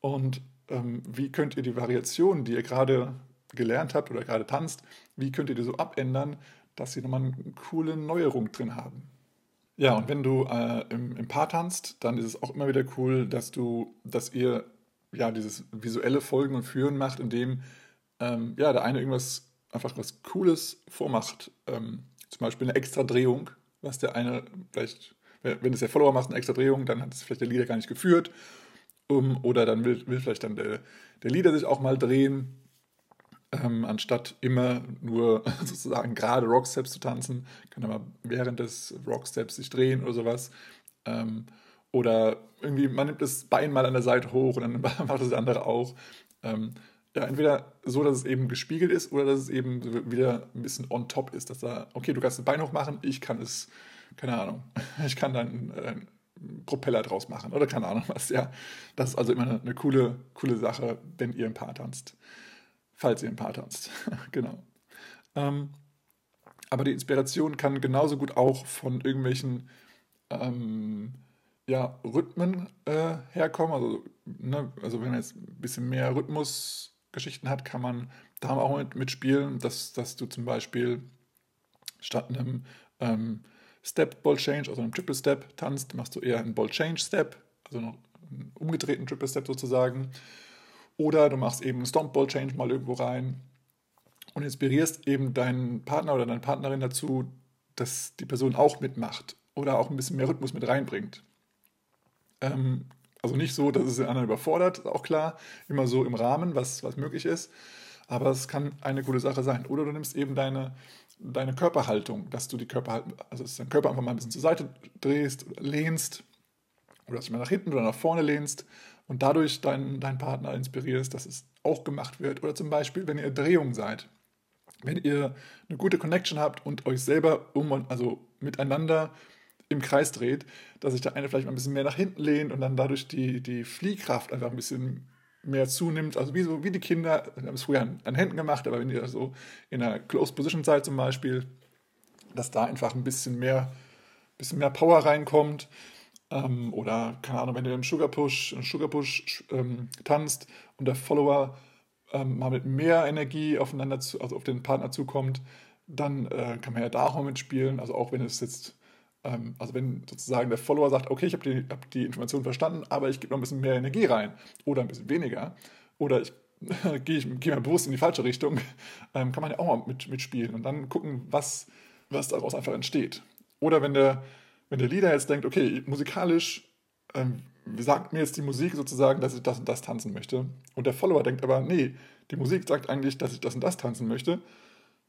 S1: und ähm, wie könnt ihr die Variationen, die ihr gerade gelernt habt oder gerade tanzt, wie könnt ihr die so abändern, dass sie nochmal eine coole Neuerung drin haben? Ja, und wenn du äh, im, im Paar tanzt, dann ist es auch immer wieder cool, dass du, dass ihr ja dieses visuelle Folgen und Führen macht, indem ähm, ja, der eine irgendwas einfach was Cooles vormacht. Ähm, zum Beispiel eine extra Drehung, was der eine vielleicht wenn es der Follower macht, eine extra Drehung, dann hat es vielleicht der Leader gar nicht geführt. Um, oder dann will, will vielleicht dann der, der Leader sich auch mal drehen, ähm, anstatt immer nur sozusagen gerade Rocksteps zu tanzen, kann er mal während des Rocksteps sich drehen oder sowas. Ähm, oder irgendwie, man nimmt das Bein mal an der Seite hoch und dann macht das andere auch. Ähm, ja, entweder so, dass es eben gespiegelt ist oder dass es eben wieder ein bisschen on top ist, dass da, okay, du kannst das Bein hochmachen, ich kann es keine Ahnung, ich kann dann äh, Propeller draus machen oder keine Ahnung was. Ja, das ist also immer eine, eine coole, coole Sache, wenn ihr ein Paar tanzt. Falls ihr ein Paar tanzt, genau. Ähm, aber die Inspiration kann genauso gut auch von irgendwelchen ähm, ja, Rhythmen äh, herkommen. Also, ne, also wenn man jetzt ein bisschen mehr Rhythmusgeschichten hat, kann man da auch mit, mitspielen, dass, dass du zum Beispiel statt einem ähm, Step Ball Change, also einem Triple Step tanzt, machst du eher einen Ball Change Step, also einen umgedrehten Triple Step sozusagen. Oder du machst eben einen Stomp Ball Change mal irgendwo rein und inspirierst eben deinen Partner oder deine Partnerin dazu, dass die Person auch mitmacht oder auch ein bisschen mehr Rhythmus mit reinbringt. Ähm, also nicht so, dass es den anderen überfordert, auch klar, immer so im Rahmen, was, was möglich ist. Aber es kann eine gute Sache sein. Oder du nimmst eben deine, deine Körperhaltung, dass du die Körperhaltung, also dass deinen Körper einfach mal ein bisschen zur Seite drehst, lehnst oder dass du mal nach hinten oder nach vorne lehnst und dadurch deinen, deinen Partner inspirierst, dass es auch gemacht wird. Oder zum Beispiel, wenn ihr Drehung seid, wenn ihr eine gute Connection habt und euch selber um, also miteinander im Kreis dreht, dass sich der eine vielleicht mal ein bisschen mehr nach hinten lehnt und dann dadurch die, die Fliehkraft einfach ein bisschen mehr zunimmt. Also wie, so, wie die Kinder, wir haben es früher an, an, Händen gemacht, aber wenn ihr so in einer Closed Position seid zum Beispiel, dass da einfach ein bisschen mehr, bisschen mehr Power reinkommt. Ähm, oder, keine Ahnung, wenn ihr im Sugar Push, im Sugar Push ähm, tanzt und der Follower ähm, mal mit mehr Energie aufeinander zu, also auf den Partner zukommt, dann äh, kann man ja da auch mal mitspielen. Also auch wenn es jetzt ähm, also wenn sozusagen der Follower sagt, okay, ich habe die, hab die Information verstanden, aber ich gebe noch ein bisschen mehr Energie rein oder ein bisschen weniger oder ich gehe geh mal bewusst in die falsche Richtung, ähm, kann man ja auch mal mit, mitspielen und dann gucken, was, was daraus einfach entsteht. Oder wenn der, wenn der Leader jetzt denkt, okay, musikalisch ähm, sagt mir jetzt die Musik sozusagen, dass ich das und das tanzen möchte und der Follower denkt aber, nee, die Musik sagt eigentlich, dass ich das und das tanzen möchte,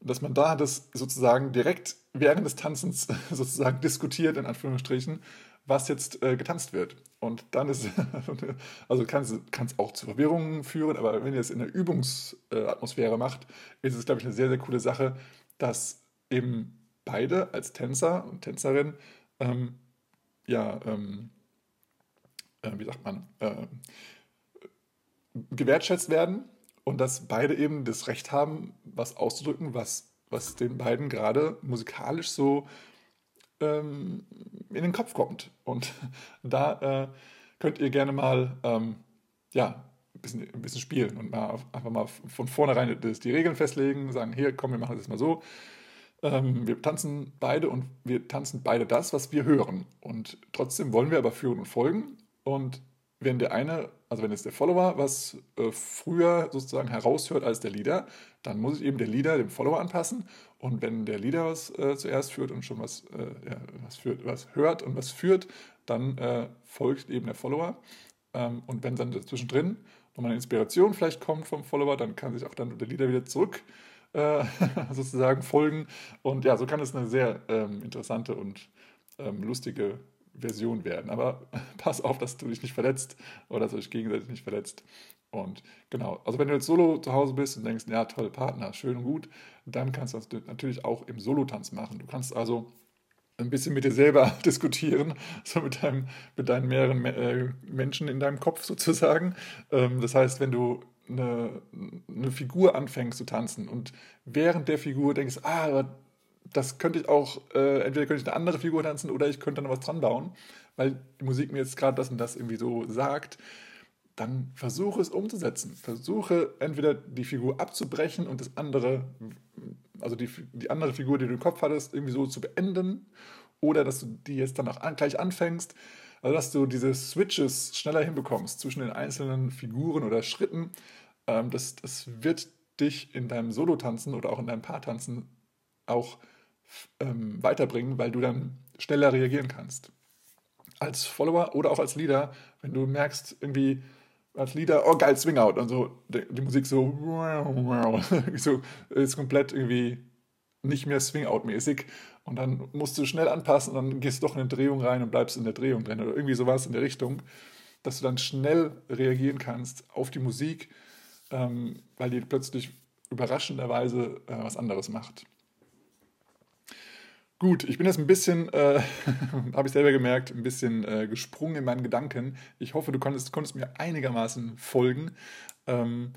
S1: dass man da das sozusagen direkt während des Tanzens sozusagen diskutiert, in Anführungsstrichen, was jetzt äh, getanzt wird. Und dann ist, also kann es auch zu Verwirrungen führen, aber wenn ihr es in einer Übungsatmosphäre macht, ist es, glaube ich, eine sehr, sehr coole Sache, dass eben beide als Tänzer und Tänzerin ähm, ja, ähm, äh, wie sagt man, äh, gewertschätzt werden und dass beide eben das Recht haben, was auszudrücken, was, was den beiden gerade musikalisch so ähm, in den Kopf kommt. Und da äh, könnt ihr gerne mal ähm, ja, ein bisschen, ein bisschen spielen und mal einfach mal von vornherein die Regeln festlegen, sagen, hier, komm, wir machen das mal so. Ähm, wir tanzen beide und wir tanzen beide das, was wir hören. Und trotzdem wollen wir aber führen und folgen. Und wenn der eine, also wenn jetzt der Follower was äh, früher sozusagen heraushört als der Leader, dann muss sich eben der Leader dem Follower anpassen. Und wenn der Leader was äh, zuerst führt und schon was, äh, ja, was, führt, was hört und was führt, dann äh, folgt eben der Follower. Ähm, und wenn dann zwischendrin nochmal eine Inspiration vielleicht kommt vom Follower, dann kann sich auch dann der Leader wieder zurück äh, sozusagen folgen. Und ja, so kann es eine sehr ähm, interessante und ähm, lustige Version werden. Aber pass auf, dass du dich nicht verletzt oder dass du dich gegenseitig nicht verletzt. Und genau, also wenn du jetzt solo zu Hause bist und denkst, ja, toll, Partner, schön und gut, dann kannst du das natürlich auch im Solotanz machen. Du kannst also ein bisschen mit dir selber diskutieren, so mit, deinem, mit deinen mehreren äh, Menschen in deinem Kopf sozusagen. Ähm, das heißt, wenn du eine, eine Figur anfängst zu tanzen und während der Figur denkst, ah, das könnte ich auch, äh, entweder könnte ich eine andere Figur tanzen oder ich könnte noch was dran bauen, weil die Musik mir jetzt gerade das und das irgendwie so sagt, dann versuche es umzusetzen. Versuche entweder die Figur abzubrechen und das andere, also die, die andere Figur, die du im Kopf hattest, irgendwie so zu beenden. Oder dass du die jetzt dann auch gleich anfängst. Also dass du diese Switches schneller hinbekommst zwischen den einzelnen Figuren oder Schritten. Ähm, das, das wird dich in deinem Solo-Tanzen oder auch in deinem Paartanzen auch ähm, weiterbringen, weil du dann schneller reagieren kannst. Als Follower oder auch als Leader, wenn du merkst, irgendwie, als Lieder, oh geil, Swing Out. Und so die, die Musik so, so ist komplett irgendwie nicht mehr Swing Out mäßig. Und dann musst du schnell anpassen und dann gehst du doch in eine Drehung rein und bleibst in der Drehung drin oder irgendwie sowas in der Richtung, dass du dann schnell reagieren kannst auf die Musik, ähm, weil die plötzlich überraschenderweise äh, was anderes macht. Gut, ich bin jetzt ein bisschen, äh, habe ich selber gemerkt, ein bisschen äh, gesprungen in meinen Gedanken. Ich hoffe, du konntest, konntest mir einigermaßen folgen. Ähm,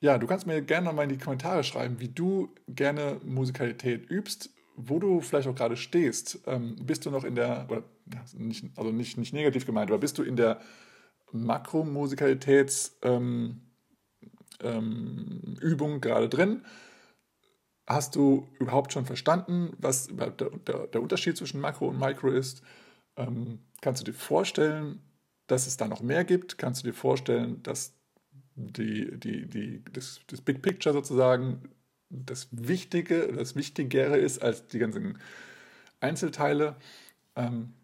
S1: ja, du kannst mir gerne mal in die Kommentare schreiben, wie du gerne Musikalität übst, wo du vielleicht auch gerade stehst. Ähm, bist du noch in der, oder, nicht, also nicht, nicht negativ gemeint, aber bist du in der Makromusikalitätsübung ähm, ähm, gerade drin? Hast du überhaupt schon verstanden, was der, der, der Unterschied zwischen Makro und Micro ist? Ähm, kannst du dir vorstellen, dass es da noch mehr gibt? Kannst du dir vorstellen, dass die, die, die, das, das Big Picture sozusagen das Wichtige, das Wichtigere ist als die ganzen Einzelteile? Ähm,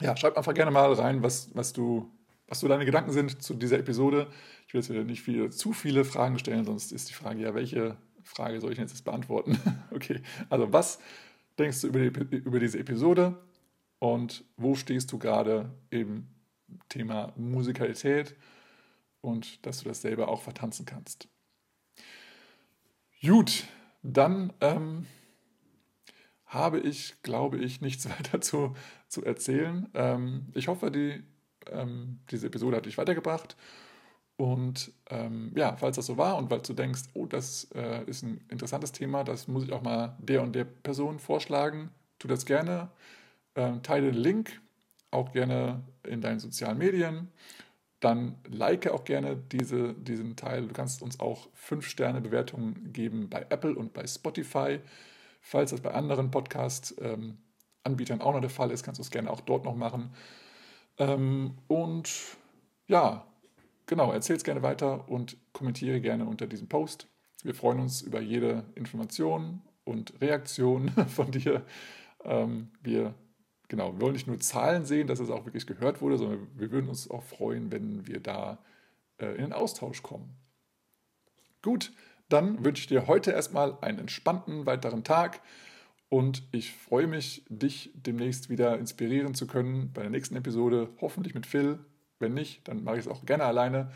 S1: ja, schreib einfach gerne mal rein, was, was, du, was so deine Gedanken sind zu dieser Episode. Ich will jetzt wieder nicht viele, zu viele Fragen stellen, sonst ist die Frage ja, welche Frage soll ich jetzt beantworten? okay, also was denkst du über, die, über diese Episode und wo stehst du gerade im Thema Musikalität und dass du das selber auch vertanzen kannst? Gut, dann ähm, habe ich, glaube ich, nichts weiter zu, zu erzählen. Ähm, ich hoffe, die, ähm, diese Episode hat dich weitergebracht und ähm, ja, falls das so war und weil du denkst, oh, das äh, ist ein interessantes Thema, das muss ich auch mal der und der Person vorschlagen, tu das gerne. Ähm, teile den Link auch gerne in deinen sozialen Medien. Dann like auch gerne diese, diesen Teil. Du kannst uns auch 5-Sterne-Bewertungen geben bei Apple und bei Spotify. Falls das bei anderen Podcast-Anbietern ähm, auch noch der Fall ist, kannst du es gerne auch dort noch machen. Ähm, und ja, genau, erzähl es gerne weiter und kommentiere gerne unter diesem Post. Wir freuen uns über jede Information und Reaktion von dir. Ähm, wir, genau, wir wollen nicht nur Zahlen sehen, dass es auch wirklich gehört wurde, sondern wir würden uns auch freuen, wenn wir da äh, in den Austausch kommen. Gut, dann wünsche ich dir heute erstmal einen entspannten weiteren Tag und ich freue mich, dich demnächst wieder inspirieren zu können bei der nächsten Episode, hoffentlich mit Phil wenn nicht, dann mache ich es auch gerne alleine.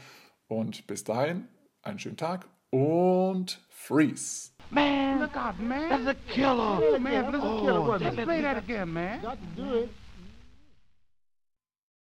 S1: Und bis dahin, einen schönen Tag und freeze. Man, look out, man. That's a killer. Oh, man, that's a killer. Oh, Let's play that again, man. Got to do it.